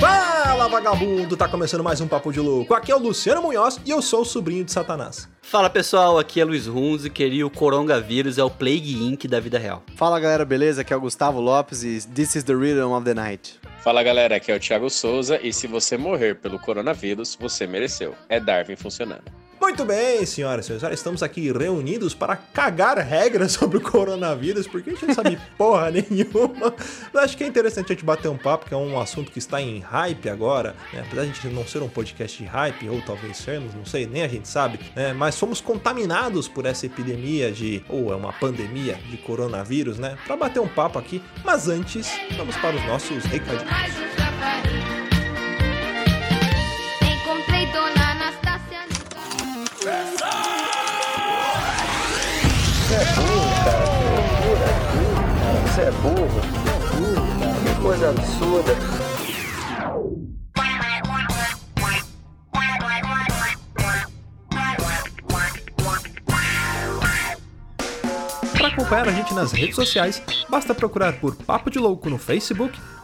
Fala vagabundo, tá começando mais um Papo de Louco. Aqui é o Luciano Munhoz e eu sou o sobrinho de Satanás. Fala pessoal, aqui é Luiz Hunziker e o coronavírus é o Plague Inc. da vida real. Fala galera, beleza? Aqui é o Gustavo Lopes e This is the Rhythm of the Night. Fala galera, aqui é o Thiago Souza e se você morrer pelo coronavírus, você mereceu. É Darwin funcionando. Muito bem, senhoras e senhores, estamos aqui reunidos para cagar regras sobre o coronavírus, porque a gente não sabe porra nenhuma. Mas acho que é interessante a gente bater um papo, que é um assunto que está em hype agora, né? apesar de a gente não ser um podcast de hype, ou talvez sermos, não sei, nem a gente sabe, né? Mas somos contaminados por essa epidemia de, ou é uma pandemia de coronavírus, né? Para bater um papo aqui, mas antes, vamos para os nossos recadinhos. Mais um chafariz. Encontrei Dona Anastácia no Você é burro. Que coisa absurda. Para acompanhar a gente nas redes sociais, basta procurar por Papo de Louco no Facebook,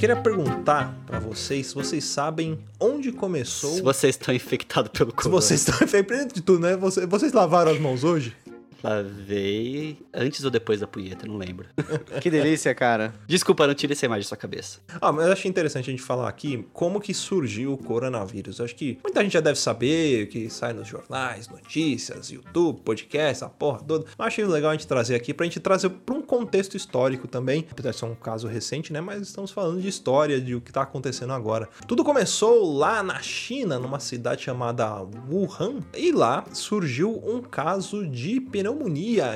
queria perguntar para vocês se vocês sabem onde começou. Se vocês estão infectados pelo Se corona. vocês estão. Primeiro de tudo, né? Você- Vocês lavaram as mãos hoje? Lavei antes ou depois da punheta, não lembro. Que delícia, cara. Desculpa, não tire essa imagem da sua cabeça. Ah, mas eu achei interessante a gente falar aqui como que surgiu o coronavírus. Eu acho que muita gente já deve saber que sai nos jornais, notícias, YouTube, podcast, a porra toda. Mas achei legal a gente trazer aqui pra gente trazer pra um contexto histórico também. Apesar de ser um caso recente, né? Mas estamos falando de história, de o que tá acontecendo agora. Tudo começou lá na China, numa cidade chamada Wuhan. E lá surgiu um caso de pneumonia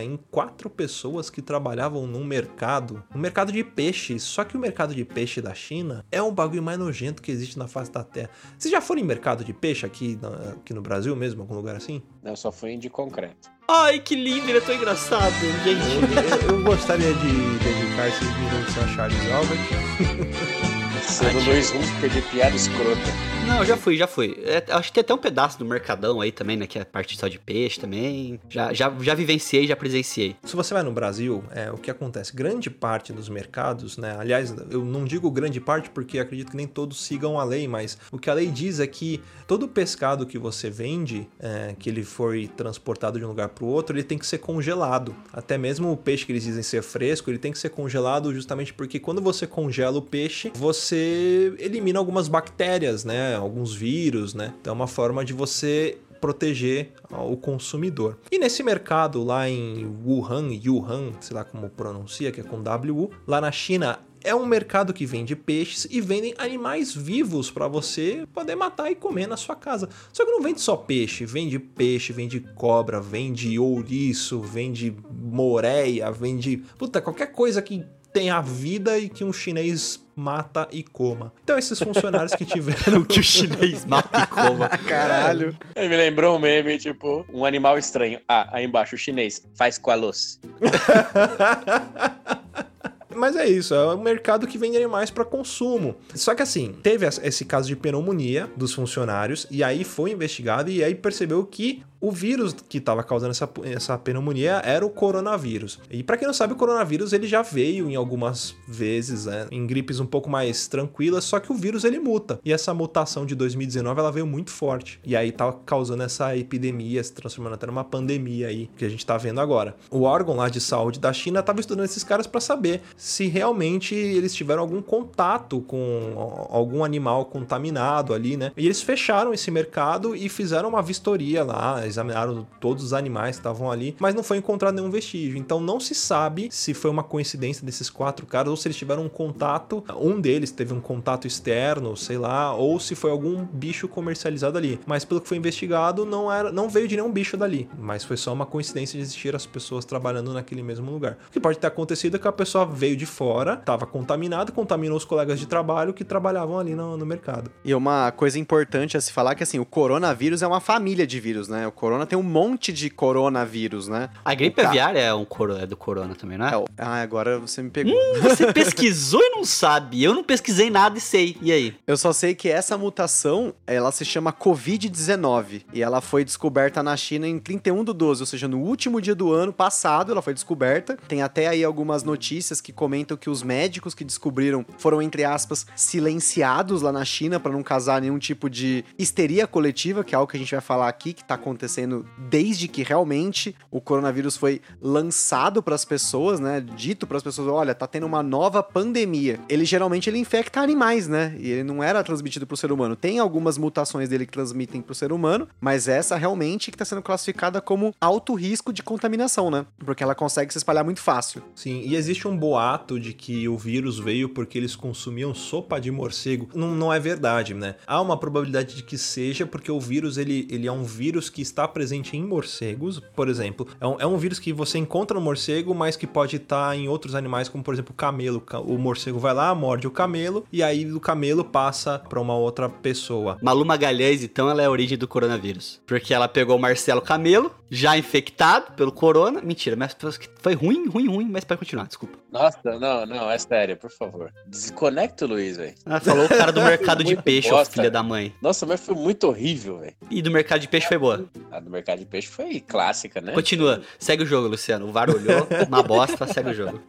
em quatro pessoas que trabalhavam num mercado, um mercado de peixe. Só que o mercado de peixe da China é um bagulho mais nojento que existe na face da Terra. Vocês já foram em mercado de peixe aqui, na- aqui no Brasil mesmo, algum lugar assim? Não, só foi de concreto. Ai, que lindo, ele é tão engraçado, gente. Eu, eu gostaria de dedicar esses minutos a Charles Albert. Sendo Luiz Hunziker de piada escrota. Não, já fui, já fui. É, acho que tem até um pedaço do Mercadão aí também, né? Que é parte só de peixe também. Já, já, já vivenciei, já presenciei. Se você vai no Brasil, é, o que acontece? Grande parte dos mercados, né? Aliás, eu não digo grande parte porque acredito que nem todos sigam a lei, mas o que a lei diz é que todo pescado que você vende, é, que ele foi transportado de um lugar para o outro, ele tem que ser congelado. Até mesmo o peixe que eles dizem ser fresco, ele tem que ser congelado justamente porque quando você congela o peixe, você elimina algumas bactérias, né? Alguns vírus, né? Então é uma forma de você proteger o consumidor. E nesse mercado lá em Wuhan, Yuhan, sei lá como pronuncia, que é com WU, lá na China, é um mercado que vende peixes e vendem animais vivos para você poder matar e comer na sua casa. Só que não vende só peixe, vende peixe, vende cobra, vende ouriço, vende moreia, vende puta qualquer coisa que tenha vida e que um chinês mata e coma. Então esses funcionários que tiveram que o chinês mata e coma. Caralho. Ele me lembrou um meme, tipo, um animal estranho. Ah, aí embaixo, o chinês. Faz com a luz. Mas é isso, é um mercado que vende animais para consumo. Só que assim, teve esse caso de pneumonia dos funcionários e aí foi investigado e aí percebeu que O vírus que estava causando essa, essa pneumonia era o coronavírus. E para quem não sabe, o coronavírus ele já veio em algumas vezes, né, em gripes um pouco mais tranquilas, só que o vírus ele muta. E essa mutação de 2019 ela veio muito forte. E aí tá causando essa epidemia, se transformando até numa pandemia aí, que a gente tá vendo agora. O órgão lá de saúde da China estava estudando esses caras para saber se realmente eles tiveram algum contato com algum animal contaminado ali, né? E eles fecharam esse mercado e fizeram uma vistoria lá, examinaram todos os animais que estavam ali, mas não foi encontrado nenhum vestígio. Então não se sabe se foi uma coincidência desses quatro caras ou se eles tiveram um contato, um deles teve um contato externo, sei lá, ou se foi algum bicho comercializado ali. Mas pelo que foi investigado, não era, não veio de nenhum bicho dali, mas foi só uma coincidência de existir as pessoas trabalhando naquele mesmo lugar. O que pode ter acontecido é que a pessoa veio de fora, estava contaminada, contaminou os colegas de trabalho que trabalhavam ali no, no mercado. E uma coisa importante a se falar é que assim, o coronavírus é uma família de vírus, né? O corona tem um monte de coronavírus, né? A gripe aviária é, um coro, é do corona também, não é? É, ah, agora você me pegou. Hum, você pesquisou e não sabe. Eu não pesquisei nada e sei. E aí? Eu só sei que essa mutação, ela se chama Covid-19 e ela foi descoberta na China em 31 do 12, ou seja, no último dia do ano passado ela foi descoberta. Tem até aí algumas notícias que comentam que os médicos que descobriram foram, entre aspas, silenciados lá na China para não causar nenhum tipo de histeria coletiva, que é algo que a gente vai falar aqui, que tá acontecendo desde que realmente o coronavírus foi lançado para as pessoas, né? Dito para as pessoas, olha, tá tendo uma nova pandemia. Ele geralmente ele infecta animais, né? E ele não era transmitido pro ser humano. Tem algumas mutações dele que transmitem pro ser humano, mas essa realmente que tá sendo classificada como alto risco de contaminação, né? Porque ela consegue se espalhar muito fácil. Sim, e existe um boato de que o vírus veio porque eles consumiam sopa de morcego. Não, não é verdade, né? Há uma probabilidade de que seja porque o vírus ele, ele é um vírus que está presente em morcegos, por exemplo. É um, é um vírus que você encontra no morcego, mas que pode estar em outros animais, como por exemplo o camelo. Ca- O morcego vai lá, morde o camelo, e aí o camelo passa para uma outra pessoa. Malu Magalhães, então, ela é a origem do coronavírus. Porque ela pegou o Marcelo Camelo, já infectado pelo corona. Mentira, mas foi ruim, ruim, ruim, mas pode continuar, desculpa. Nossa, não, não, é sério, por favor. Desconecta o Luiz, velho. Ela falou o cara do mercado de peixe, bosta, filha da mãe. Nossa, mas foi muito horrível, velho. E do mercado de peixe foi boa. A do mercado de peixe foi clássica, né? Continua, segue o jogo, Luciano. O VAR olhou, uma bosta, segue o jogo.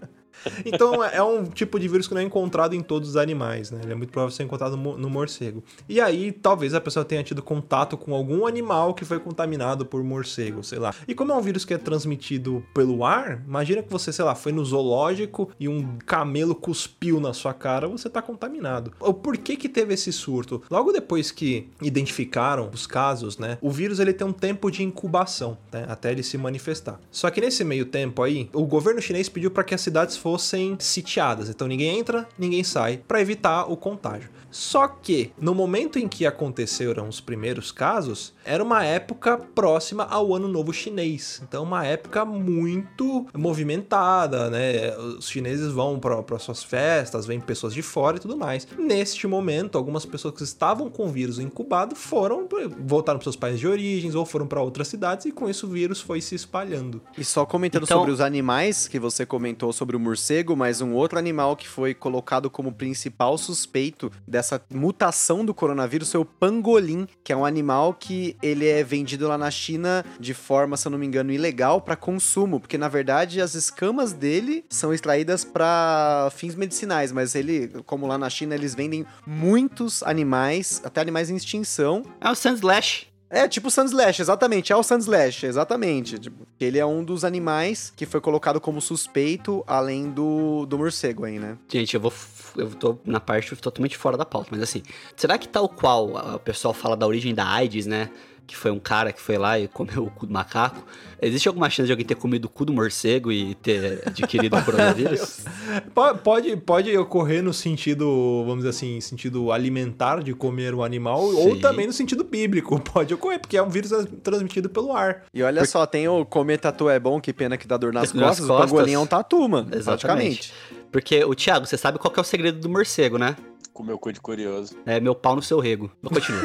Então é um tipo de vírus que não é encontrado em todos os animais, né? Ele é muito provável ser encontrado no no morcego. E aí, talvez a pessoa tenha tido contato com algum animal que foi contaminado por morcego, sei lá. E como é um vírus que é transmitido pelo ar, imagina que você, sei lá, foi no zoológico e um camelo cuspiu na sua cara, você tá contaminado. O porquê que teve esse surto? Logo depois que identificaram os casos, né? O vírus ele tem um tempo de incubação, né? Até ele se manifestar. Só que nesse meio tempo aí, o governo chinês pediu para que as cidades fossem sitiadas. Então ninguém entra, ninguém sai, para evitar o contágio. Só que no momento em que aconteceram os primeiros casos, era uma época próxima ao Ano Novo Chinês. Então uma época muito movimentada, né? Os chineses vão para suas festas, vêm pessoas de fora e tudo mais. Neste momento, algumas pessoas que estavam com o vírus incubado foram voltaram para seus países de origens ou foram para outras cidades e com isso o vírus foi se espalhando. E só comentando Então- sobre os animais que você comentou sobre o morcego, mas um outro animal que foi colocado como principal suspeito dessa mutação do coronavírus foi o pangolim, que é um animal que ele é vendido lá na China de forma, se eu não me engano, ilegal para consumo, porque na verdade as escamas dele são extraídas para fins medicinais, mas ele, como lá na China eles vendem muitos animais, até animais em extinção, É o Sandslash. É, tipo o Sandslash, exatamente. É o Sandslash, exatamente. Tipo, ele é um dos animais que foi colocado como suspeito, além do, do morcego aí, né? Gente, eu vou. Eu tô na parte totalmente fora da pauta, mas assim, será que tal qual o pessoal fala da origem da AIDS, né? Que foi um cara que foi lá e comeu o cu do macaco. Existe alguma chance de alguém ter comido o cu do morcego e ter adquirido o coronavírus? Po- Pode, pode ocorrer no sentido, vamos dizer assim, sentido alimentar de comer o animal, ou Sim. também no sentido bíblico. Pode ocorrer, porque é um vírus transmitido pelo ar. E olha só, tem o comer tatu é bom, que pena que dá dor nas Nas costas. costas. O pangolim é um tatu, mano. Exatamente. Praticamente. Porque, o Thiago, você sabe qual que é o segredo do morcego, né? Com meu cu de curioso. É meu pau no seu rego. Mas continua.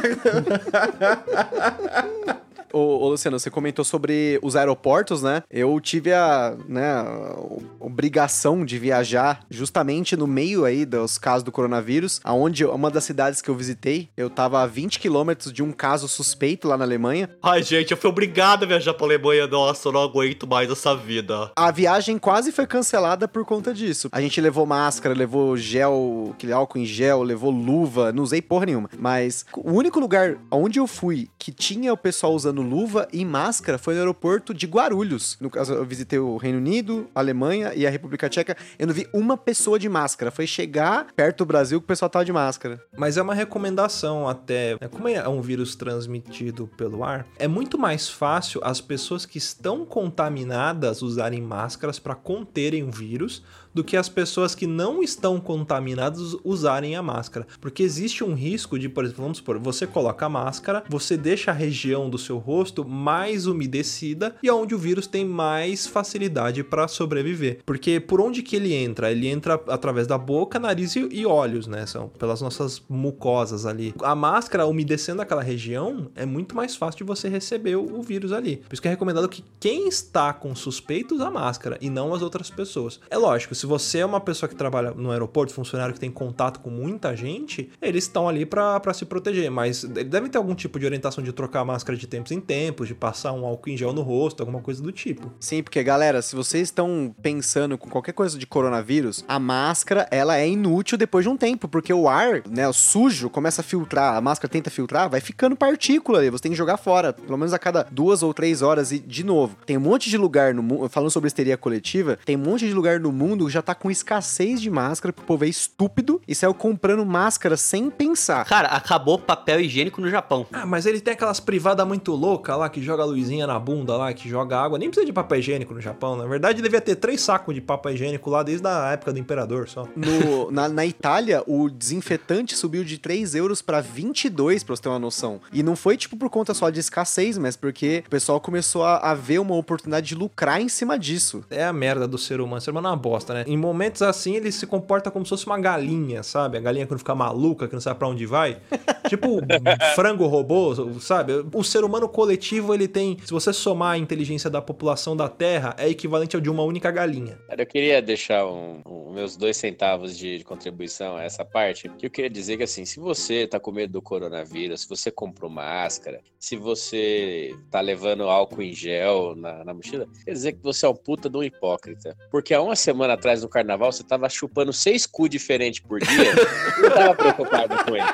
Ô, ô, Luciano, você comentou sobre os aeroportos, né? Eu tive a, né, a obrigação de viajar justamente no meio aí dos casos do coronavírus, aonde uma das cidades que eu visitei, eu tava a 20 quilômetros de um caso suspeito lá na Alemanha. Ai, gente, eu fui obrigado a viajar pra Alemanha. Nossa, eu não aguento mais essa vida. A viagem quase foi cancelada por conta disso. A gente levou máscara, levou gel, aquele álcool em gel, levou luva, não usei porra nenhuma. Mas o único lugar onde eu fui que tinha o pessoal usando luva e máscara foi no aeroporto de Guarulhos. No caso, eu visitei o Reino Unido, Alemanha e a República Tcheca. Eu não vi uma pessoa de máscara. Foi chegar perto do Brasil que o pessoal tava de máscara. Mas é uma recomendação até. né, Como é um vírus transmitido pelo ar, é muito mais fácil as pessoas que estão contaminadas usarem máscaras para conterem o vírus do que as pessoas que não estão contaminadas usarem a máscara. Porque existe um risco de, por exemplo, vamos supor, você coloca a máscara, você deixa a região do seu rosto mais umedecida e é onde o vírus tem mais facilidade para sobreviver. Porque por onde que ele entra? Ele entra através da boca, nariz e olhos, né? São pelas nossas mucosas ali. A máscara umedecendo aquela região é muito mais fácil de você receber o vírus ali. Por isso que é recomendado que quem está com suspeito use a máscara e não as outras pessoas. É lógico, se você é uma pessoa que trabalha no aeroporto, funcionário que tem contato com muita gente, eles estão ali para se proteger, mas eles devem ter algum tipo de orientação de trocar máscara de tempos em tempos, de passar um álcool em gel no rosto, alguma coisa do tipo. Sim, porque galera, se vocês estão pensando com qualquer coisa de coronavírus, a máscara ela é inútil depois de um tempo, porque o ar, né, o sujo começa a filtrar, a máscara tenta filtrar, vai ficando partícula ali, você tem que jogar fora, pelo menos a cada duas ou três horas e de novo. Tem um monte de lugar no mundo, falando sobre histeria coletiva, tem um monte de lugar no mundo já tá com escassez de máscara, porque o povo é estúpido e saiu comprando máscara sem pensar. Cara, acabou papel higiênico no Japão. Ah, mas ele tem aquelas privadas muito loucas lá, que joga a luzinha na bunda lá, que joga água. Nem precisa de papel higiênico no Japão. Na verdade, devia ter três sacos de papel higiênico lá desde a época do imperador só. No, na, na Itália, o desinfetante subiu de 3 euros pra 22, pra você ter uma noção. E não foi, tipo, por conta só de escassez, mas porque o pessoal começou a, a ver uma oportunidade de lucrar em cima disso. É a merda do ser humano. O ser humano é uma bosta, né? Em momentos assim, ele se comporta como se fosse uma galinha, sabe? A galinha quando fica maluca, que não sabe pra onde vai. tipo frango robô, sabe? O ser humano coletivo, ele tem... Se você somar a inteligência da população da Terra, é equivalente ao de uma única galinha. Cara, eu queria deixar um, um- meus dois centavos de, de contribuição a essa parte, que eu queria dizer que assim, se você tá com medo do coronavírus, se você comprou máscara, se você tá levando álcool em gel na, na mochila, quer dizer que você é um puta de um hipócrita. Porque há uma semana atrás no carnaval você tava chupando seis cu diferentes por dia, não tava preocupado com ele.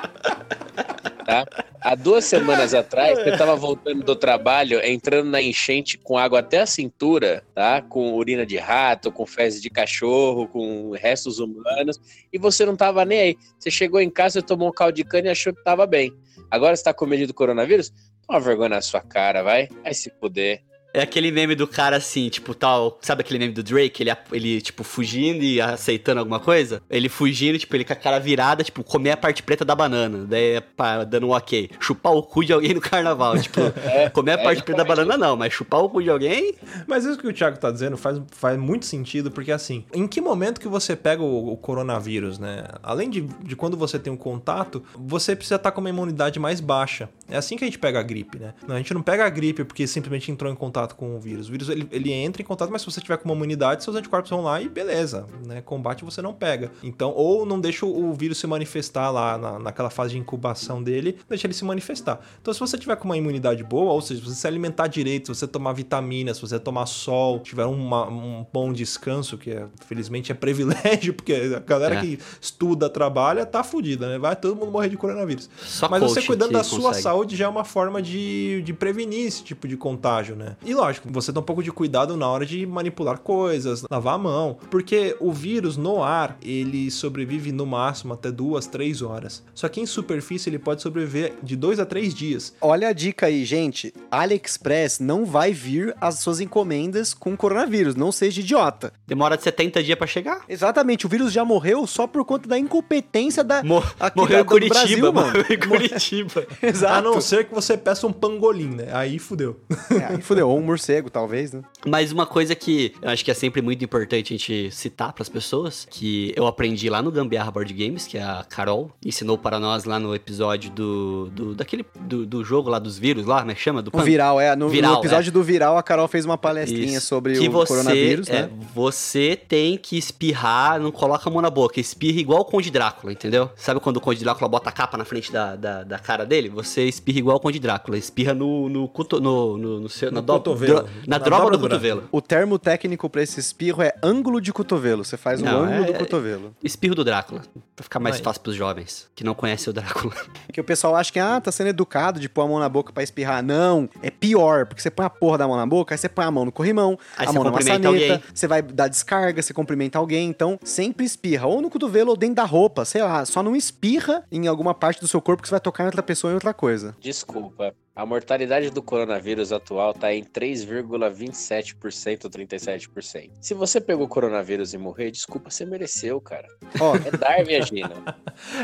Tá? Há duas semanas atrás, você tava voltando do trabalho, entrando na enchente com água até a cintura, tá? Com urina de rato, com fezes de cachorro, com restos humanos, e você não tava nem aí. Você chegou em casa, tomou um caldo de cana e achou que tava bem. Agora você tá com medo do coronavírus? Toma vergonha na sua cara, vai. Vai se puder. É aquele meme do cara assim, tipo, tal. Sabe aquele meme do Drake? Ele, ele, tipo, fugindo e aceitando alguma coisa? Ele fugindo, tipo, ele com a cara virada, tipo, comer a parte preta da banana. Daí, é pá, dando um ok. Chupar o cu de alguém no carnaval. Tipo, comer a é parte preta da banana não, mas chupar o cu de alguém. Mas isso que o Thiago tá dizendo faz, faz muito sentido, porque assim, em que momento que você pega o, o coronavírus, né? Além de, de quando você tem um contato, você precisa estar com uma imunidade mais baixa. É assim que a gente pega a gripe, né? Não, a gente não pega a gripe porque simplesmente entrou em contato com o vírus. O vírus ele, ele entra em contato, mas se você tiver com uma imunidade, seus anticorpos vão lá e beleza, né? Combate você não pega. Então, ou não deixa o, vírus se manifestar lá na, naquela fase de incubação dele, deixa ele se manifestar. Então, se você tiver com uma imunidade boa, ou seja, se você se alimentar direito, se você tomar vitaminas, se você tomar sol, tiver uma- um bom descanso, que é, felizmente é privilégio, porque a galera É. que estuda, trabalha, tá fudida, né? Vai todo mundo morrer de coronavírus. Só Mas você cuidando da sua consegue. saúde já é uma forma de, de prevenir esse tipo de contágio, né? E lógico, você tem um pouco de cuidado na hora de manipular coisas, lavar a mão, porque o vírus no ar, ele sobrevive no máximo até duas, três horas. Só que em superfície ele pode sobreviver de dois a três dias. Olha a dica aí, gente. AliExpress não vai vir as suas encomendas com coronavírus, não seja idiota. Demora de 70 dias pra chegar. Exatamente, o vírus já morreu só por conta da incompetência da. Mo- aqui morreu da- em do Curitiba, Brasil, mano. morreu em Curitiba. A Exato. não ser que você peça um pangolim, né? Aí fudeu. É, aí fudeu. Ou um morcego, talvez, né? Mas uma coisa que eu acho que é sempre muito importante a gente citar pras pessoas, que eu aprendi lá no Gambiarra Board Games, que a Carol ensinou para nós lá no episódio do, do daquele do, do jogo lá dos vírus lá, é que chama? Do O viral, é. No, no Viral, episódio do viral, a Carol fez uma palestrinha Isso. sobre que o você, coronavírus, é, né? Você tem que espirrar, não coloca a mão na boca, espirra igual o Conde Drácula, entendeu? Sabe quando o Conde Drácula bota a capa na frente da, da, da cara dele? Você espirra igual o Conde Drácula, espirra no, no, coto- no, no, no seu, No na, do- cotovelo. dro- na, Na droga dobra do do cotovelo. O termo técnico pra esse espirro é ângulo de cotovelo. Você faz o Não, ângulo é- do cotovelo. Espirro do Drácula, pra ficar mais Aí. fácil pros jovens que não conhecem o Drácula. Que o pessoal acha que, ah, tá sendo educado de pôr a mão na boca pra espirrar. Não, é pior, porque você põe a porra da mão na boca, aí você põe a mão no corrimão, Aí a mão na maçaneta, alguém. você vai dar descarga, você cumprimenta alguém, então sempre espirra, ou no cotovelo ou dentro da roupa, sei lá, só não espirra em alguma parte do seu corpo que você vai tocar em outra pessoa em outra coisa. Desculpa. A mortalidade do coronavírus atual tá em 3,27% ou 37%. Se você pegou o coronavírus e morrer, desculpa, você mereceu, cara. Ó, É Darwin agindo.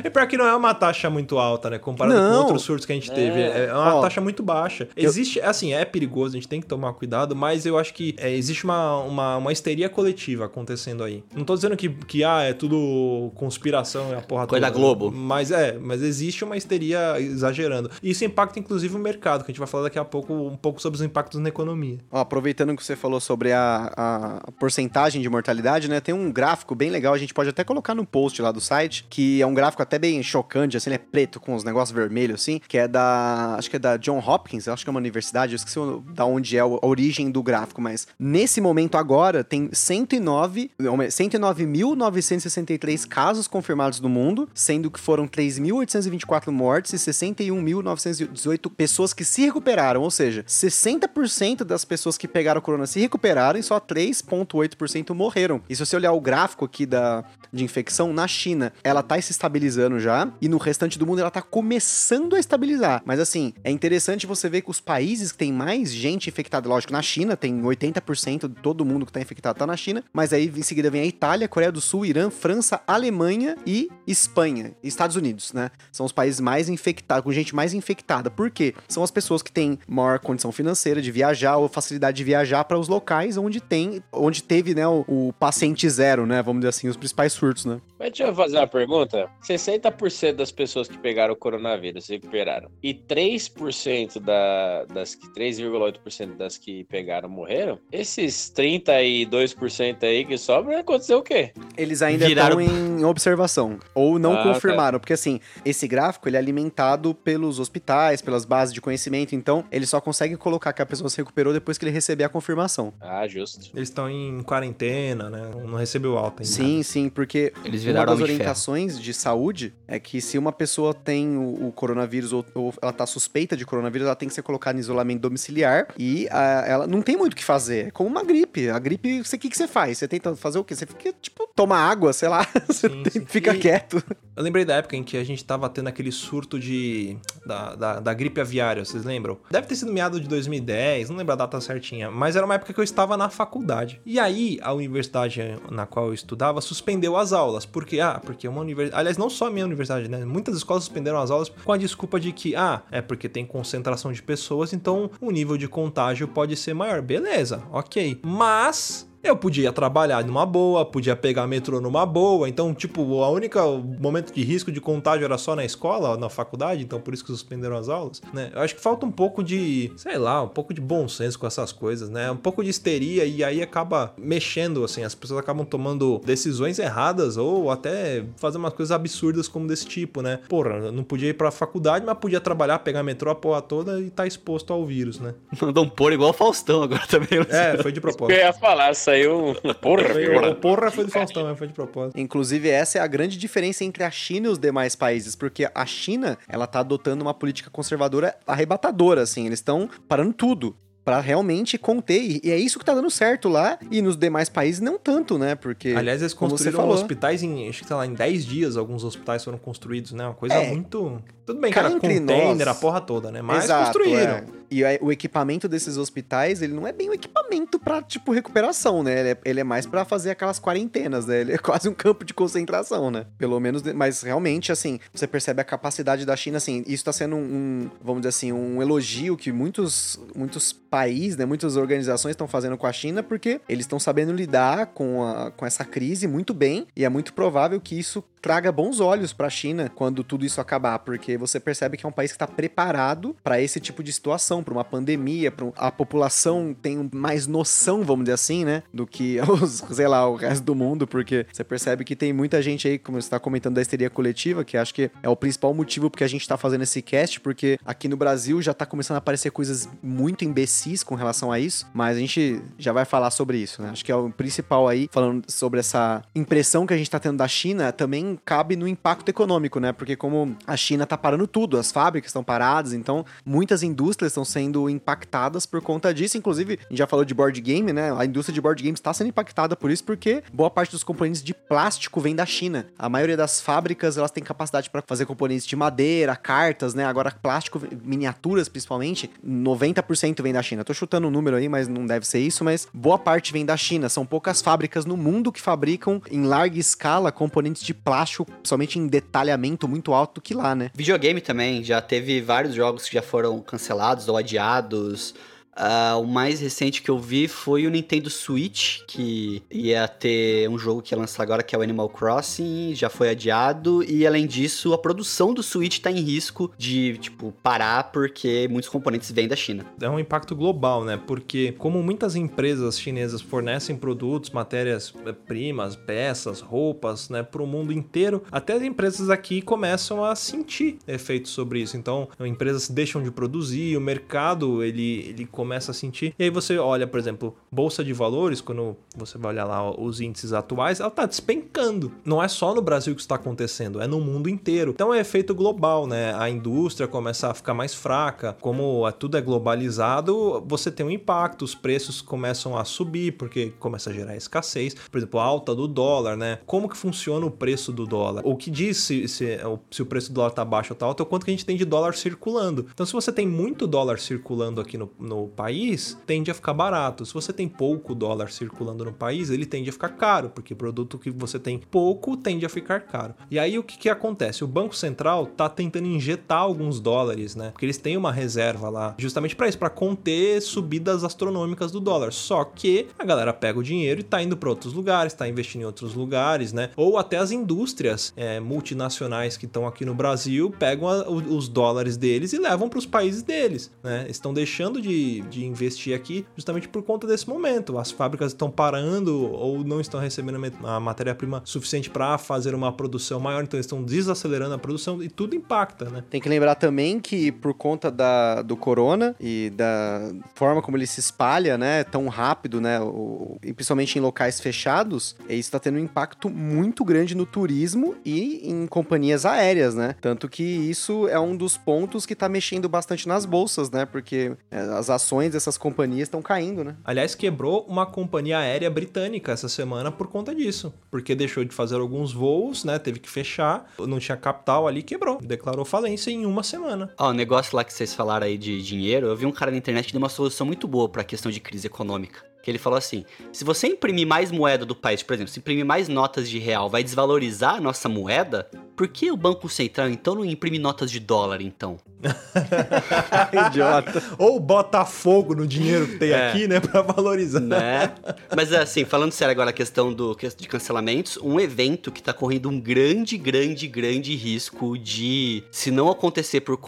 E pior que não é uma taxa muito alta, né? Comparado Não. com outros surtos que a gente teve. É. É uma Ó, taxa muito baixa. Existe, assim, é perigoso, a gente tem que tomar cuidado, mas eu acho que é, existe uma, uma, uma histeria coletiva acontecendo aí. Não tô dizendo que, que ah, é tudo conspiração, é a porra Coisa toda. da Globo. Mas é, mas existe uma histeria exagerando. E isso impacta, inclusive, o mercado, que a gente vai falar daqui a pouco um pouco sobre os impactos na economia. Ó, aproveitando que você falou sobre a, a porcentagem de mortalidade, né? Tem um gráfico bem legal, a gente pode até colocar no post lá do site, que é um gráfico até bem chocante, assim, ele é preto com os negócios vermelhos, assim, que é da. Acho que é da John Hopkins, acho que é uma universidade, eu esqueci da onde é a origem do gráfico, mas nesse momento agora tem 109, não, 109.963 casos confirmados no mundo, sendo que foram 3.824 mortes e 61.918 pessoas que se recuperaram, ou seja, 60% das pessoas que pegaram o corona se recuperaram e só 3,8% morreram. E se você olhar o gráfico aqui da, de infecção na China, ela tá se estabilizando já, e no restante do mundo ela tá começando a estabilizar. Mas assim, é interessante você ver que os países que tem mais gente infectada, lógico, na China tem 80% de todo mundo que tá infectado tá na China, mas aí em seguida vem a Itália, Coreia do Sul, Irã, França, Alemanha e Espanha, Estados Unidos, né? São os países mais infectados, com gente mais infectada. Por quê? São as pessoas que têm maior condição financeira de viajar ou facilidade de viajar para os locais onde tem, onde teve, né, o, o paciente zero, né? Vamos dizer assim, os principais surtos, né? Mas deixa eu fazer uma pergunta. 60% das pessoas que pegaram o coronavírus se recuperaram. E 3% da, das que 3,8% das que pegaram morreram. Esses 32% aí que sobram, aconteceu o quê? Eles ainda Viraram- estão em observação ou não Ah, tá. confirmaram, porque assim, esse gráfico ele é alimentado pelos hospitais, pelas bases de conhecimento, então ele só consegue colocar que a pessoa se recuperou depois que ele receber a confirmação. Ah, justo. Eles estão em quarentena, né? Não recebeu alta ainda. Sim, sim, porque Eles uma viraram das homem de orientações de saúde é que se uma pessoa tem o, o coronavírus ou, ou ela tá suspeita de coronavírus, ela tem que ser colocada em isolamento domiciliar e ah, ela não tem muito o que fazer. É como uma gripe. A gripe, você- o que, que você faz? Você tenta fazer o quê? Você fica, tipo, toma água, sei lá. Você Sim, tem- sim. fica E- quieto. Eu lembrei da época em que a gente tava tendo aquele surto de da, da, da gripe aviária, vocês lembram? Deve ter sido meado de 2010, não lembro a data certinha, mas era uma época que eu estava na faculdade. E aí, a universidade na qual eu estudava suspendeu as aulas. Porque, ah, porque uma universidade. Aliás, não só a minha universidade, né? Muitas escolas suspenderam as aulas com a desculpa de que, ah, é porque tem concentração de pessoas, então o nível de contágio pode ser maior. Beleza, ok. Mas. Eu podia trabalhar numa boa, podia pegar metrô numa boa, então, tipo, o única momento de risco de contágio era só na escola, na faculdade, então por isso que suspenderam as aulas, né? Eu acho que falta um pouco de, sei lá, um pouco de bom senso com essas coisas, né? Um pouco de histeria e aí acaba mexendo, assim, as pessoas acabam tomando decisões erradas ou até fazendo umas coisas absurdas como desse tipo, né? Porra, eu não podia ir pra faculdade, mas podia trabalhar, pegar metrô a porra toda e tá exposto ao vírus, né? Mandou um pôr igual o Faustão agora também. É, foi de Eu propósito. ia falar, saiu. Porra, Foi, porra. o porra foi do Faustão, é, foi de propósito. Inclusive, essa é a grande diferença entre a China e os demais países, porque a China, ela tá adotando uma política conservadora arrebatadora, assim, eles estão parando tudo. Pra realmente conter, e é isso que tá dando certo lá, e nos demais países não tanto, né? Porque. Aliás, eles construíram falou. hospitais em, acho que sei lá, em 10 dias alguns hospitais foram construídos, né? Uma coisa É. muito Tudo bem era entre container, nós- a porra toda, né? Mas Exato, construíram. é. E o equipamento desses hospitais, ele não é bem um equipamento pra, tipo, recuperação, né? Ele é, ele é mais pra fazer aquelas quarentenas, né? Ele é quase um campo de concentração, né? Pelo menos, mas realmente, assim, você percebe a capacidade da China, assim, isso tá sendo um, um, vamos dizer assim, um elogio que muitos, muitos países, né? Muitas organizações estão fazendo com a China, porque eles estão sabendo lidar com, a, com essa crise muito bem, e é muito provável que isso traga bons olhos pra China quando tudo isso acabar, porque você percebe que é um país que está preparado para esse tipo de situação, para uma pandemia, para a população tem mais noção, vamos dizer assim, né, do que os, sei lá, o resto do mundo, porque você percebe que tem muita gente aí, como você está comentando da histeria coletiva, que acho que é o principal motivo porque a gente tá fazendo esse cast, porque aqui no Brasil já tá começando a aparecer coisas muito imbecis com relação a isso, mas a gente já vai falar sobre isso, né? Acho que é o principal aí, falando sobre essa impressão que a gente tá tendo da China, também cabe no impacto econômico, né? Porque como a China tá parando tudo, as fábricas estão paradas, então muitas indústrias estão sendo impactadas por conta disso. Inclusive, a gente já falou de board game, né? A indústria de board games está sendo impactada por isso, porque boa parte dos componentes de plástico vem da China. A maioria das fábricas, elas têm capacidade para fazer componentes de madeira, cartas, né? Agora, plástico, miniaturas principalmente, 90% vem da China. Tô chutando um número aí, mas não deve ser isso, mas boa parte vem da China. São poucas fábricas no mundo que fabricam em larga escala componentes de plástico, somente em detalhamento muito alto que lá, né? Videogame também, já teve vários jogos que já foram cancelados ou adiados. Ah, o mais recente que eu vi foi o Nintendo Switch, que ia ter um jogo que ia lançar agora, que é o Animal Crossing, já foi adiado. E além disso, a produção do Switch tá em risco de, tipo, parar porque muitos componentes vêm da China. é um impacto global, né? Porque como muitas empresas chinesas fornecem produtos, matérias-primas, peças, roupas, né, para o mundo inteiro, até as empresas aqui começam a sentir efeitos sobre isso. Então, empresas deixam de produzir, o mercado ele, ele começa a sentir. E aí você olha, por exemplo, bolsa de valores, quando você vai olhar lá os índices atuais, ela tá despencando. Não é só no Brasil que isso está acontecendo, é no mundo inteiro. Então é efeito global, né? A indústria começa a ficar mais fraca, como é- tudo é globalizado, você tem um impacto, os preços começam a subir porque começa a gerar escassez. Por exemplo, a alta do dólar, né? Como que funciona o preço do dólar? O que diz se, se, se o preço do dólar tá baixo ou tá alto é o quanto que a gente tem de dólar circulando. Então, se você tem muito dólar circulando aqui no, no país, tende a ficar barato. Se você tem pouco dólar circulando no país, ele tende a ficar caro, porque produto que você tem pouco tende a ficar caro. E aí o que, que acontece? O Banco Central tá tentando injetar alguns dólares, né? Porque eles têm uma reserva lá, justamente para isso, para conter subidas astronômicas do dólar. Só que a galera pega o dinheiro e tá indo para outros lugares, tá investindo em outros lugares, né? Ou até as indústrias é, multinacionais que estão aqui no Brasil pegam a- os dólares deles e levam para os países deles, né? Estão deixando de, de investir aqui justamente por conta desse momento. As fábricas estão parando ou não estão recebendo a matéria-prima suficiente para fazer uma produção maior, então eles estão desacelerando a produção e tudo impacta, né? Tem que lembrar também que por conta da, do corona e da forma como ele se espalha, né, tão rápido, né, o, principalmente em locais fechados, isso está tendo um impacto muito grande no turismo e em companhias aéreas, né? Tanto que isso é um dos pontos que tá mexendo bastante nas bolsas, né? Porque é, as ações dessas companhias estão caindo, né? Aliás, quebrou uma companhia aérea britânica essa semana por conta disso. Porque deixou de fazer alguns voos, né? Teve que fechar, não tinha capital ali, quebrou. Declarou falência em uma semana. Ó, o negócio lá que vocês falaram aí de dinheiro, eu vi um cara na internet que deu uma solução muito boa pra questão de crise econômica. Que ele falou assim: se você imprimir mais moeda do país, por exemplo, se imprimir mais notas de real, vai desvalorizar a nossa moeda? Por que o Banco Central então não imprime notas de dólar então? Idiota. Ou bota fogo no dinheiro que tem É. aqui, né? Pra valorizar. né? Mas assim, falando sério agora a questão do de cancelamentos, um evento que tá correndo um grande, grande, grande risco de, se não acontecer por,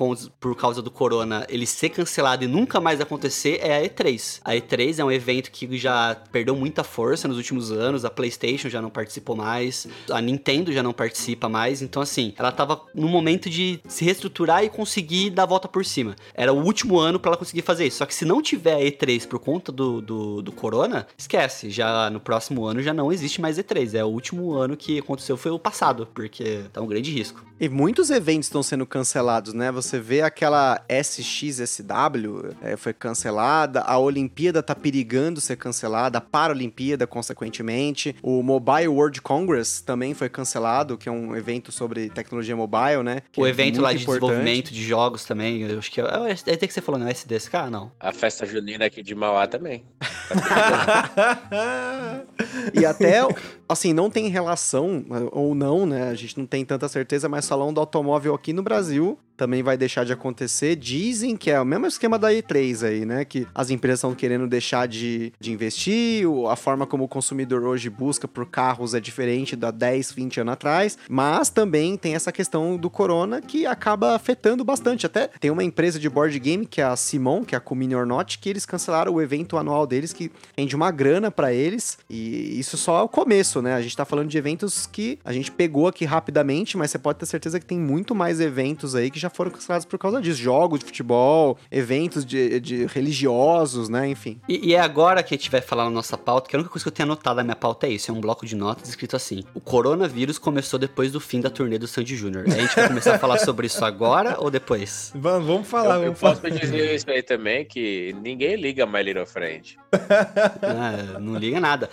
por causa do corona, ele ser cancelado e nunca mais acontecer, é a E3. A E3 é um evento que já perdeu muita força nos últimos anos, a PlayStation já não participou mais, a Nintendo já não participa mais, então assim, ela tava no momento de se reestruturar e conseguir dar a volta por cima. Era o último ano pra ela conseguir fazer isso. Só que se não tiver E3 por conta do, do, do corona, esquece. Já no próximo ano já não existe mais E3. É o último ano que aconteceu foi o passado, porque tá um grande risco. E muitos eventos estão sendo cancelados, né? Você vê aquela SXSW é, foi cancelada, a Olimpíada tá perigando ser cancelada, a Paralimpíada, consequentemente. O Mobile World Congress também foi cancelado, que é um evento sobre tecnologia mobile, né? que O é evento lá de importante. desenvolvimento de jogos também, eu acho que é, é, é que você falou, não é SDSK? Não. A festa junina aqui de Mauá também. E até, assim, não tem relação, ou não, né? A gente não tem tanta certeza, mas falando do automóvel aqui no Brasil também vai deixar de acontecer. Dizem que é o mesmo esquema da E3 aí, né? Que as empresas estão querendo deixar de, de investir, a forma como o consumidor hoje busca por carros é diferente da 10, 20 anos atrás, mas também tem essa questão do corona que acaba afetando bastante. Até tem uma empresa de board game, que é a Simon, que é a Comini or Not, que eles cancelaram o evento anual deles, que rende uma grana pra eles, e isso só é o começo, né? A gente tá falando de eventos que a gente pegou aqui rapidamente, mas você pode ter certeza que tem muito mais eventos aí que já foram cancelados por causa disso. Jogos de futebol, eventos de, de religiosos, né? Enfim. E, e é agora que a gente vai falar na nossa pauta, que a única coisa que eu tenho anotado na minha pauta é isso: é um bloco de notas escrito assim. O coronavírus começou depois do fim da turnê do Sandy Júnior. A gente vai começar a falar sobre isso agora ou depois? Vamos, vamos falar, eu, eu vamos falar. posso dizer isso aí também, que ninguém liga My Little Friend. Ah, não liga nada.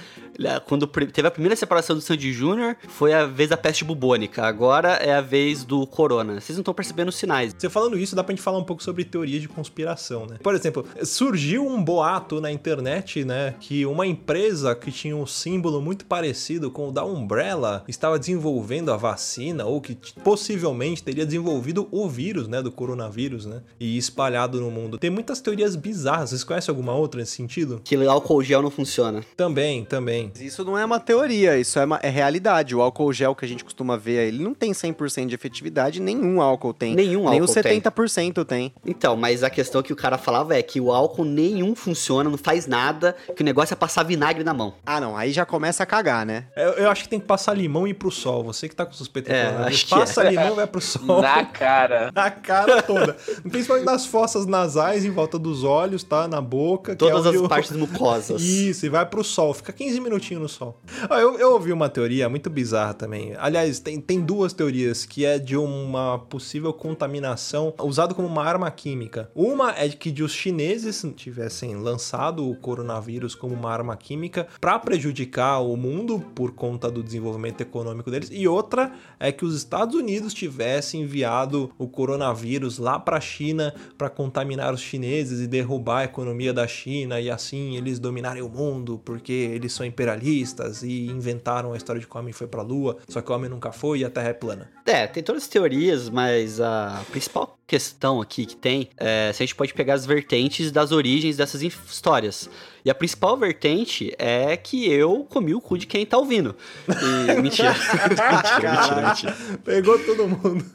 Quando teve a primeira separação do Sandy Júnior, foi a vez da peste bubônica. Agora é a vez do corona. Vocês não estão percebendo os sinais. Você falando isso, dá pra gente falar um pouco sobre teorias de conspiração, né? Por exemplo, surgiu um boato na internet, né, que uma empresa que tinha um símbolo muito parecido com o da Umbrella estava desenvolvendo a vacina ou que possivelmente teria desenvolvido o vírus, né, do coronavírus, né, e espalhado no mundo. Tem muitas teorias bizarras. Vocês conhecem alguma outra nesse sentido? Que álcool gel não funciona. Também, também. Isso não é uma teoria, isso é, uma, é realidade. O álcool gel que a gente costuma ver aí, ele não tem 100% de efetividade, nenhum álcool tem. Nenhum Nem álcool os 70% tem. Então, mas a questão que o cara falava é que o álcool nenhum funciona, não faz nada, que o negócio é passar vinagre na mão. Ah, não, aí já começa a cagar, né? Eu, eu acho que tem que passar limão e ir pro sol. Você que tá com suspeita de É, coronavírus, acho que passa limão e vai pro sol. Na cara. Na cara toda. Principalmente nas fossas nasais, em volta dos olhos, tá? Na boca. que é Todas onde as o- partes mucosas. Isso, e vai pro sol. Fica 15 minutinhos no sol. Ó, eu, eu ouvi uma teoria muito bizarra também. Aliás, tem, tem duas teorias, que é de uma possível contaminação usado como uma arma química. Uma é que os chineses tivessem lançado o coronavírus como uma arma química para prejudicar o mundo por conta do desenvolvimento econômico deles. E outra é que os Estados Unidos tivessem enviado o coronavírus lá para a China para contaminar os chineses e derrubar a economia da China e assim eles dominarem o mundo porque eles são imperialistas e inventaram a história de que o homem foi para a lua, só que o homem nunca foi e a Terra é plana. É, tem todas as teorias, mas a principal questão aqui que tem é se a gente pode pegar as vertentes das origens dessas histórias. E a principal vertente é que eu comi o cu de quem tá ouvindo. E, mentira. mentira, mentira, mentira. Pegou todo mundo.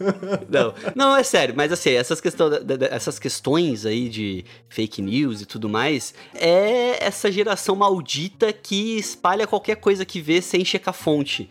Não, não, é sério, mas assim, essas, questão, essas questões aí de fake news e tudo mais, é essa geração maldita que espalha qualquer coisa que vê sem checar fonte.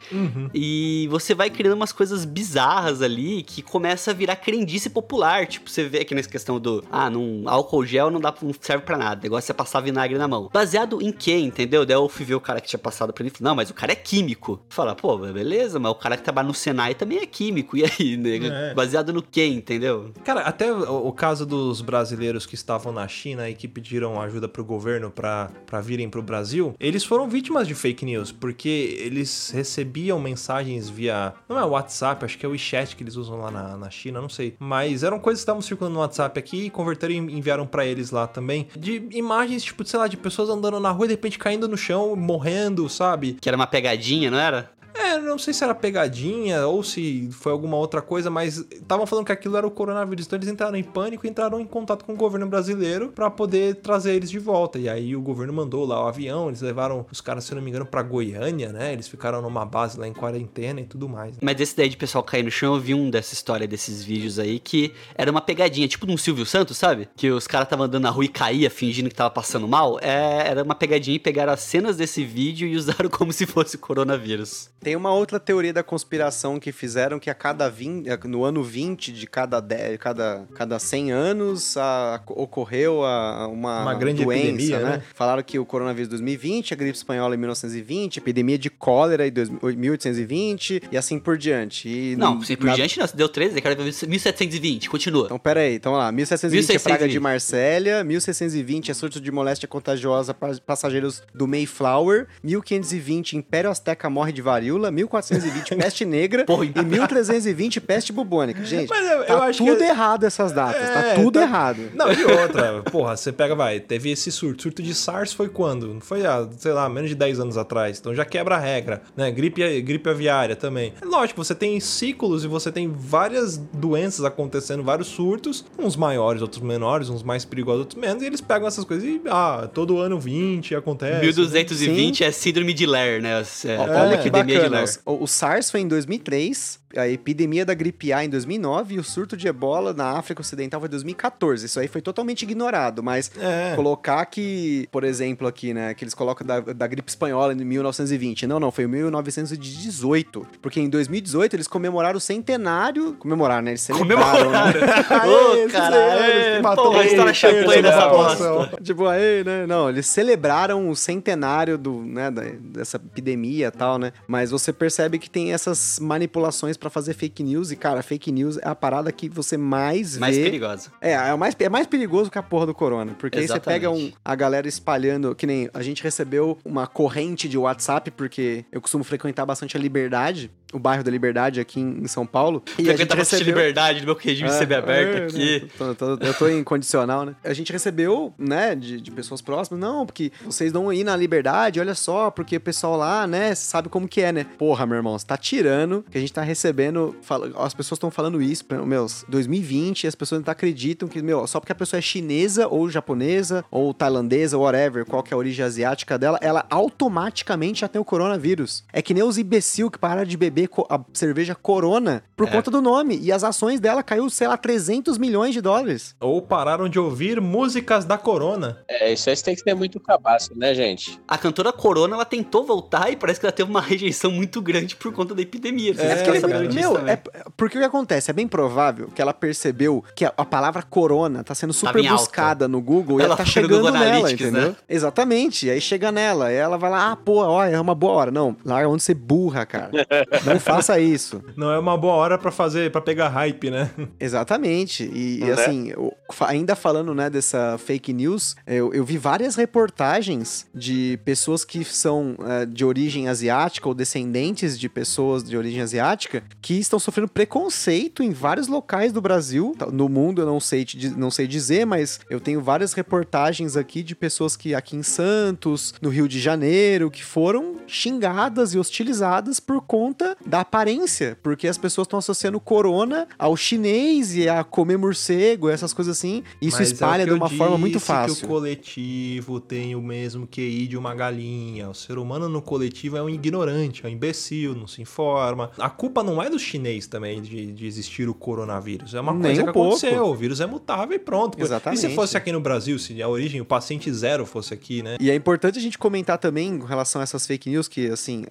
E você vai criando umas coisas bizarras ali que começa a virar crendice popular. Tipo, você vê aqui nessa questão do, ah, num álcool gel não, dá, não serve pra nada, o negócio é passar vinagre na mão. Baseado em quê, entendeu? Daí eu fui ver o cara que tinha passado pra mim e falei, não, mas o cara é químico. Fala, pô, beleza, mas o cara que trabalha no Senai também é químico. E aí, nego? É. Baseado no quê, entendeu? Cara, até o, o caso dos brasileiros que estavam na China e que pediram ajuda pro governo pra pra virem pro Brasil, eles foram vítimas de fake news, porque eles recebiam mensagens via. Não é WhatsApp, acho que é o WeChat que eles usam lá na, na China, não sei. Mas eram coisas que estavam circulando no WhatsApp aqui, converteram e enviaram pra eles lá também. De imagens, tipo, sei lá, de pessoas andando na rua e de repente caindo no chão, morrendo, sabe? Que era uma pegadinha, não era? É, não sei se era pegadinha ou se foi alguma outra coisa, mas estavam falando que aquilo era o coronavírus. Então eles entraram em pânico e entraram em contato com o governo brasileiro pra poder trazer eles de volta. E aí o governo mandou lá o avião, eles levaram os caras, se não me engano, pra Goiânia, né? Eles ficaram numa base lá em quarentena e tudo mais. Mas esse daí de pessoal cair no chão, eu vi um dessa história, desses vídeos aí, que era uma pegadinha, tipo de um Silvio Santos, sabe? Que os caras estavam andando na rua e caía fingindo que tava passando mal. É, era uma pegadinha e pegaram as cenas desse vídeo e usaram como se fosse coronavírus. Tem uma outra teoria da conspiração que fizeram que a cada 20, no ano 20 de cada, 10, cada, cada 100 anos a- ocorreu a- uma, Uma grande doença, epidemia, né? né? Falaram que o coronavírus 2020, a gripe espanhola em 1920, a epidemia de cólera em 1820 e assim por diante. E Não, se por na- diante não, deu 13, cara, 1720, continua. Então, pera aí. Então, lá. 1720 é praga de 1620. Marsella. 1620 é surto de moléstia contagiosa para passageiros do Mayflower. 1520, Império Azteca morre de varíola. 1420 peste negra Porra, e 1320 peste bubônica. Gente, Mas eu- tá eu acho tudo que- errado essas datas, tá É, tudo tá- errado. Não, e outra, porra, você pega, vai, teve esse surto. Surto de SARS foi quando? Não foi há, sei lá, menos de 10 anos atrás. Então já quebra a regra, né? Gripe, gripe aviária também. É lógico, você tem ciclos e você tem várias doenças acontecendo, vários surtos, uns maiores, outros menores, uns mais perigosos, outros menos, e eles pegam essas coisas e, ah, todo ano 20 acontece. 1220 é síndrome de Ler, né? É, a Olha que epidemia de bacana. O SARS foi em 2003, a epidemia da gripe A em 2009 e o surto de ebola na África Ocidental foi em 2014. Isso aí foi totalmente ignorado, mas É. colocar que, por exemplo, aqui, né, que eles colocam da, da gripe espanhola em 1920. Não, não, foi em 1918. Porque em 2018 eles comemoraram o centenário. Comemoraram, né? Eles celebraram. né? Ô, Aê, caralho. matou a história champanhe terceira dessa população. bosta. Tipo, aí, né? Não, eles celebraram o centenário do, né, dessa epidemia e tal, né? Mas você percebe que tem essas manipulações pra fazer fake news e, cara, fake news é a parada que você mais, Mais vê. perigosa. É, é, mais, é mais perigoso que a porra do corona. Porque aí você Exatamente. pega um, a galera espalhando, que nem a gente recebeu uma corrente de WhatsApp, porque eu costumo frequentar bastante a Liberdade, o bairro da Liberdade aqui em, São Paulo. E a gente recebeu... liberdade do meu regime É, semi-aberto é, aqui. né, tô- tô- eu tô em condicional, né? A gente recebeu, né, de, de pessoas próximas, não, porque vocês não ir na liberdade, olha só, porque o pessoal lá, né, sabe como que é, né? Porra, meu irmão, você tá tirando que a gente tá recebendo, fala- as pessoas estão falando isso, meus, 2020, e as pessoas ainda acreditam que, meu, só porque a pessoa é chinesa ou japonesa ou tailandesa, whatever, qual que é a origem asiática dela, ela automaticamente já tem o coronavírus. É que nem os imbecil que pararam de beber a cerveja Corona por É. conta do nome. E as ações dela caiu, sei lá, 300 milhões de dólares. Ou pararam de ouvir músicas da Corona. É, isso aí você tem que ter muito cabaço, né, gente? A cantora Corona, ela tentou voltar e parece que ela teve uma rejeição muito grande por conta da epidemia. É, cara. sabendo disso meu, é, porque o que acontece? É bem provável que ela percebeu que a, a palavra corona tá sendo super Tava em alta. buscada no Google Ela e tá foi no chegando nela, Analytics, entendeu? né? Exatamente. Aí chega nela, e ela vai lá, ah, pô, ó, é uma boa hora. Não, larga onde você burra, cara. Não faça isso. Não é uma boa hora pra fazer, para pegar hype, né? Exatamente. E, e, Né? assim, eu- ainda falando, né, dessa fake news, eu, eu vi várias reportagens de pessoas que são eh, de origem asiática ou descendentes de pessoas de origem asiática que estão sofrendo preconceito em vários locais do Brasil. Tá, No mundo eu não sei, te não sei dizer, mas eu tenho várias reportagens aqui de pessoas que aqui em Santos, no Rio de Janeiro, que foram xingadas e hostilizadas por conta da aparência, porque as pessoas estão associando corona ao chinês e a comer morcego, essas coisas assim. Isso Mas é espalha que de uma forma muito disse que fácil. o coletivo tem o mesmo QI de uma galinha. O ser humano no coletivo é um ignorante, é um imbecil, não se informa. A culpa não é do chinês também de, de existir o coronavírus. É uma Nem coisa um que pouco. aconteceu. O vírus é mutável e pronto. Exatamente. E se fosse aqui no Brasil, se a origem, o paciente zero fosse aqui, né? E é importante a gente comentar também com relação a essas fake news que, assim,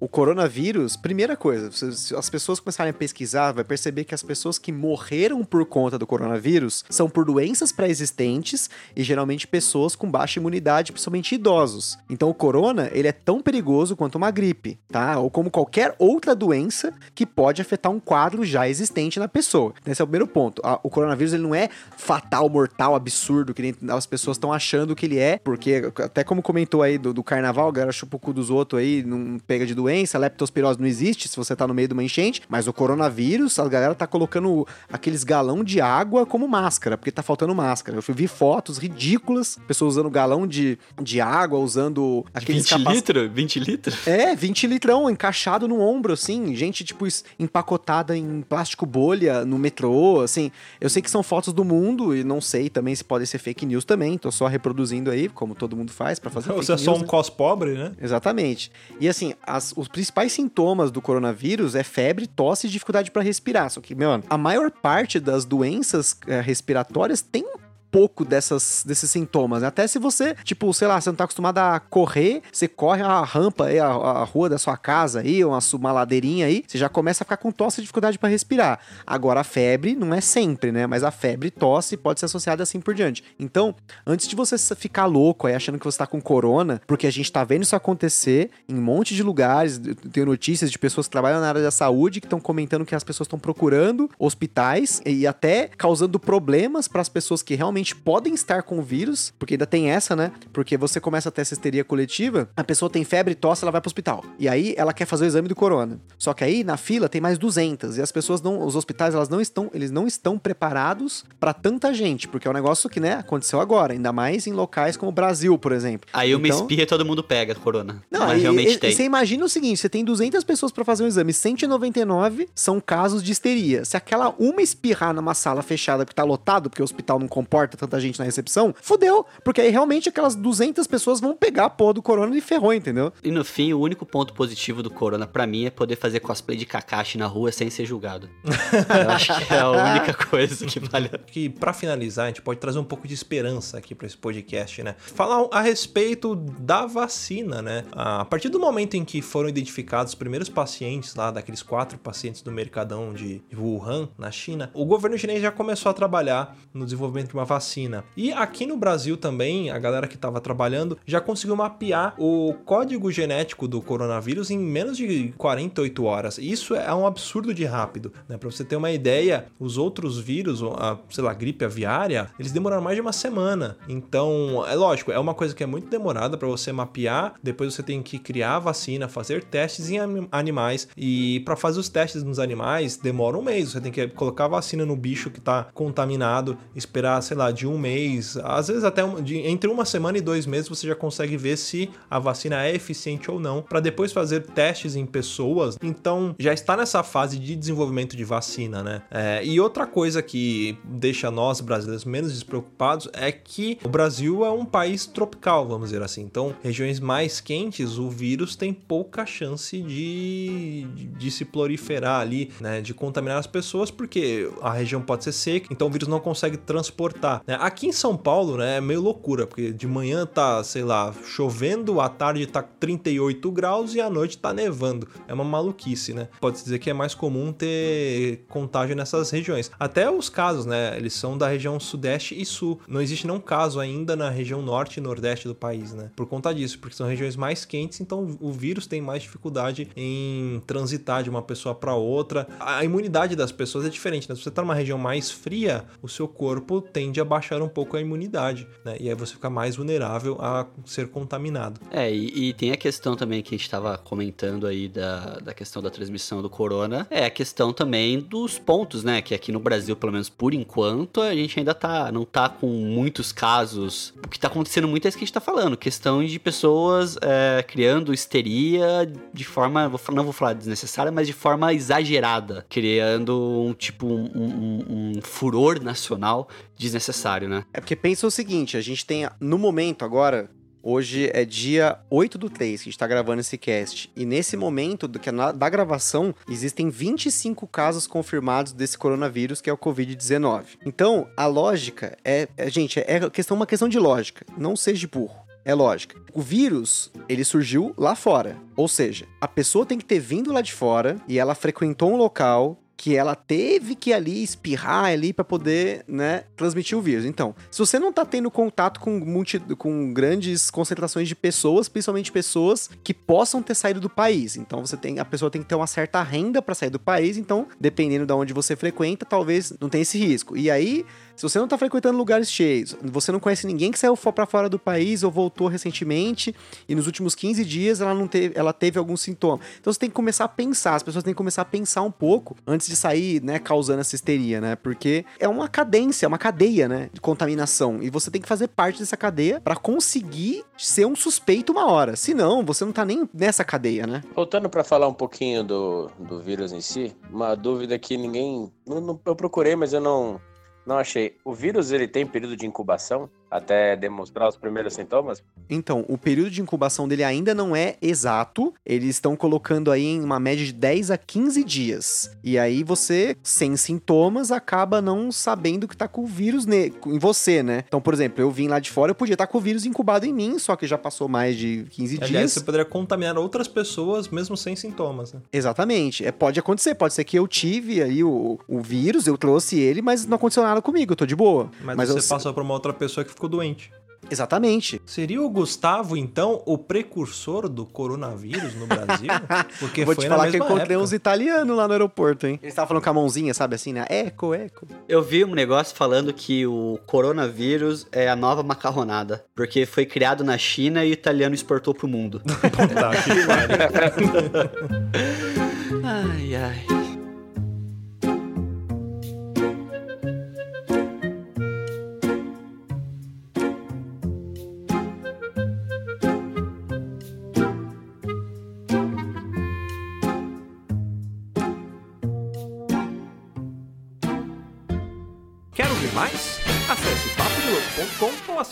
o coronavírus, primeira coisa, se as pessoas começarem a pesquisar, vai perceber que as pessoas que morreram por conta do coronavírus são por doenças pré-existentes e geralmente pessoas com baixa imunidade, principalmente idosos. Então o corona, ele é tão perigoso quanto uma gripe, tá? Ou como qualquer outra doença que pode afetar um quadro já existente na pessoa. Esse é o primeiro ponto. O coronavírus, ele não é fatal, mortal, absurdo, que as pessoas estão achando que ele é, porque até como comentou aí do, do carnaval, a galera chupa o cu dos outros aí, não pega de doença, leptospirose não existe se você tá no meio de uma enchente, mas o coronavírus, a galera tá colocando aqueles galão de água como máscara, porque tá faltando máscara. Eu vi fotos ridículas, pessoas usando galão de, de água, usando aqueles 20 capac- litros? 20 litros? é, 20 litrão encaixado no ombro, assim. Gente, tipo, empacotada em plástico bolha no metrô, assim. Eu sei que são fotos do mundo e não sei também se pode ser fake news também. Tô só reproduzindo aí, como todo mundo faz pra fazer Você é só news, um né? cos pobre, né? Exatamente. E assim, as- os principais sintomas do coronavírus é febre, tosse e dificuldade para respirar. Só que, meu, a maior parte das doenças eh, respiratórias tem pouco dessas, desses sintomas. né? Até se você, tipo, sei lá, você não tá acostumado a correr, você corre a rampa aí, a, a rua da sua casa aí, uma, uma ladeirinha aí, você já começa a ficar com tosse e dificuldade para respirar. Agora, a febre não é sempre, né? Mas a febre, tosse pode ser associada assim por diante. Então, antes de você ficar louco aí achando que você tá com corona, porque a gente tá vendo isso acontecer em um monte de lugares, tenho notícias de pessoas que trabalham na área da saúde que estão comentando que as pessoas estão procurando hospitais e até causando problemas para as pessoas que realmente podem estar com o vírus, porque ainda tem essa, né? Porque você começa a ter essa histeria coletiva, a pessoa tem febre, tosse, ela vai pro hospital. E aí ela quer fazer o exame do corona. Só que aí na fila tem mais 200 e as pessoas não, os hospitais, elas não estão, eles não estão preparados pra tanta gente, porque é um negócio que, né, aconteceu agora, ainda mais em locais como o Brasil, por exemplo. Aí uma Então- espirra e todo mundo pega corona. Não, Mas e- realmente e- tem. você imagina o seguinte: você tem 200 pessoas pra fazer um exame, 199 são casos de histeria. Se aquela uma espirrar numa sala fechada porque tá lotado, porque o hospital não comporta tanta gente na recepção, fudeu. Porque aí realmente aquelas 200 pessoas vão pegar a porra do corona e ferrou, entendeu? E no fim, o único ponto positivo do Corona pra mim é poder fazer cosplay de Kakashi na rua sem ser julgado. Eu acho que é a única coisa que vale. que pra finalizar, a gente pode trazer um pouco de esperança aqui pra esse podcast, né? Falar a respeito da vacina, né? A partir do momento em que foram identificados os primeiros pacientes lá, daqueles quatro pacientes do mercadão de Wuhan, na China, o governo chinês já começou a trabalhar no desenvolvimento de uma vacina. E aqui no Brasil também, a galera que tava trabalhando já conseguiu mapear o código genético do coronavírus em menos de 48 horas. Isso é um absurdo de rápido, né? Pra você ter uma ideia, os outros vírus, a, sei lá, gripe aviária, eles demoraram mais de uma semana. Então, é lógico, é uma coisa que é muito demorada para você mapear, depois você tem que criar a vacina, fazer testes em ani- animais e para fazer os testes nos animais demora um mês. Você tem que colocar a vacina no bicho que tá contaminado, esperar, sei lá, de um mês, às vezes até um- de- entre uma semana e dois meses você já consegue ver se a vacina é eficiente ou não, para depois fazer testes em pessoas. Então, já está nessa fase de desenvolvimento de vacina, né? É, e outra coisa que deixa nós brasileiros menos despreocupados é que o Brasil é um país tropical, vamos dizer assim. Então, regiões mais quentes, o vírus tem pouca chance de, de se proliferar ali, né? De contaminar as pessoas, porque a região pode ser seca, então o vírus não consegue transportar. Né? Aqui em São Paulo, né, é meio loucura, porque de manhã tá, sei lá, chovendo, à tarde tá 38 graus e à noite tá nevando. É uma maluquice, né? Pode dizer que é mais comum ter contágio nessas regiões. Até os casos, né, eles são da região sudeste e sul. Não existe nenhum caso ainda na região norte e nordeste do país, né? Por conta disso, porque são regiões mais quentes, então o vírus tem mais dificuldade em transitar de uma pessoa para outra. A imunidade das pessoas é diferente, né? Se você tá numa região mais fria, o seu corpo tende a baixar um pouco a imunidade, né? E aí você fica mais vulnerável a ser contaminado. É, e, e tem a questão também que a gente tava comentando aí da, da questão da transmissão do corona. É a questão também dos pontos, né? Que aqui no Brasil, pelo menos por enquanto, a gente ainda tá, não tá com muitos casos. O que tá acontecendo muito é isso que a gente tá falando. Questão de pessoas é, criando histeria de forma, não vou falar desnecessária, mas de forma exagerada. Criando um tipo, um, um- um furor nacional desnecessário, né? É porque pensa o seguinte, a gente tem, no momento agora, hoje é dia 8 do 3 que a gente tá gravando esse cast, e nesse momento do que é na- da gravação, existem 25 casos confirmados desse coronavírus, que é o Covid-19. Então, a lógica é, é, gente, é questão, uma questão de lógica, não seja burro. É lógica. O vírus, ele surgiu lá fora. Ou seja, a pessoa tem que ter vindo lá de fora e ela frequentou um local que ela teve que ali espirrar ali para poder, né, transmitir o vírus. Então, se você não tá tendo contato com, multi, com grandes concentrações de pessoas, principalmente pessoas que possam ter saído do país. Então, você tem a pessoa tem que ter uma certa renda para sair do país, então, dependendo de onde você frequenta, talvez não tenha esse risco. E aí, se você não tá frequentando lugares cheios, você não conhece ninguém que saiu para fora do país ou voltou recentemente e nos últimos 15 dias ela não teve, ela teve algum sintoma. Então você tem que começar a pensar, as pessoas têm que começar a pensar um pouco antes de sair, né, causando essa histeria, né? Porque é uma cadência, é uma cadeia, né, de contaminação e você tem que fazer parte dessa cadeia para conseguir ser um suspeito uma hora. Senão, você não tá nem nessa cadeia, né? Voltando para falar um pouquinho do, do vírus em si, uma dúvida que ninguém. não- não- eu procurei, mas eu não, não achei. O vírus ele tem período de incubação até demonstrar os primeiros sintomas? Então, o período de incubação dele ainda não é exato. Eles estão colocando aí em uma média de 10 a 15 dias. E aí você, sem sintomas, acaba não sabendo que tá com o vírus ne- em você, né? Então, por exemplo, eu vim lá de fora, eu podia estar com o vírus incubado em mim, só que já passou mais de 15 Aliás, dias. você poderia contaminar outras pessoas mesmo sem sintomas, né? Exatamente. É, pode acontecer, pode ser que eu tive aí o, o vírus, eu trouxe ele, mas não aconteceu nada comigo, eu tô de boa. Mas, Mas você eu- passou pra uma outra pessoa que ficou doente. Exatamente. Seria o Gustavo, então, o precursor do coronavírus no Brasil? Porque Vou foi te na falar que eu encontrei época. uns italianos lá no aeroporto, hein? Eles estavam falando com a mãozinha, sabe assim, né? Eco, eco. Eu vi um negócio falando que o coronavírus é a nova macarronada, porque foi criado na China e o italiano exportou pro mundo. Puta que ai, ai.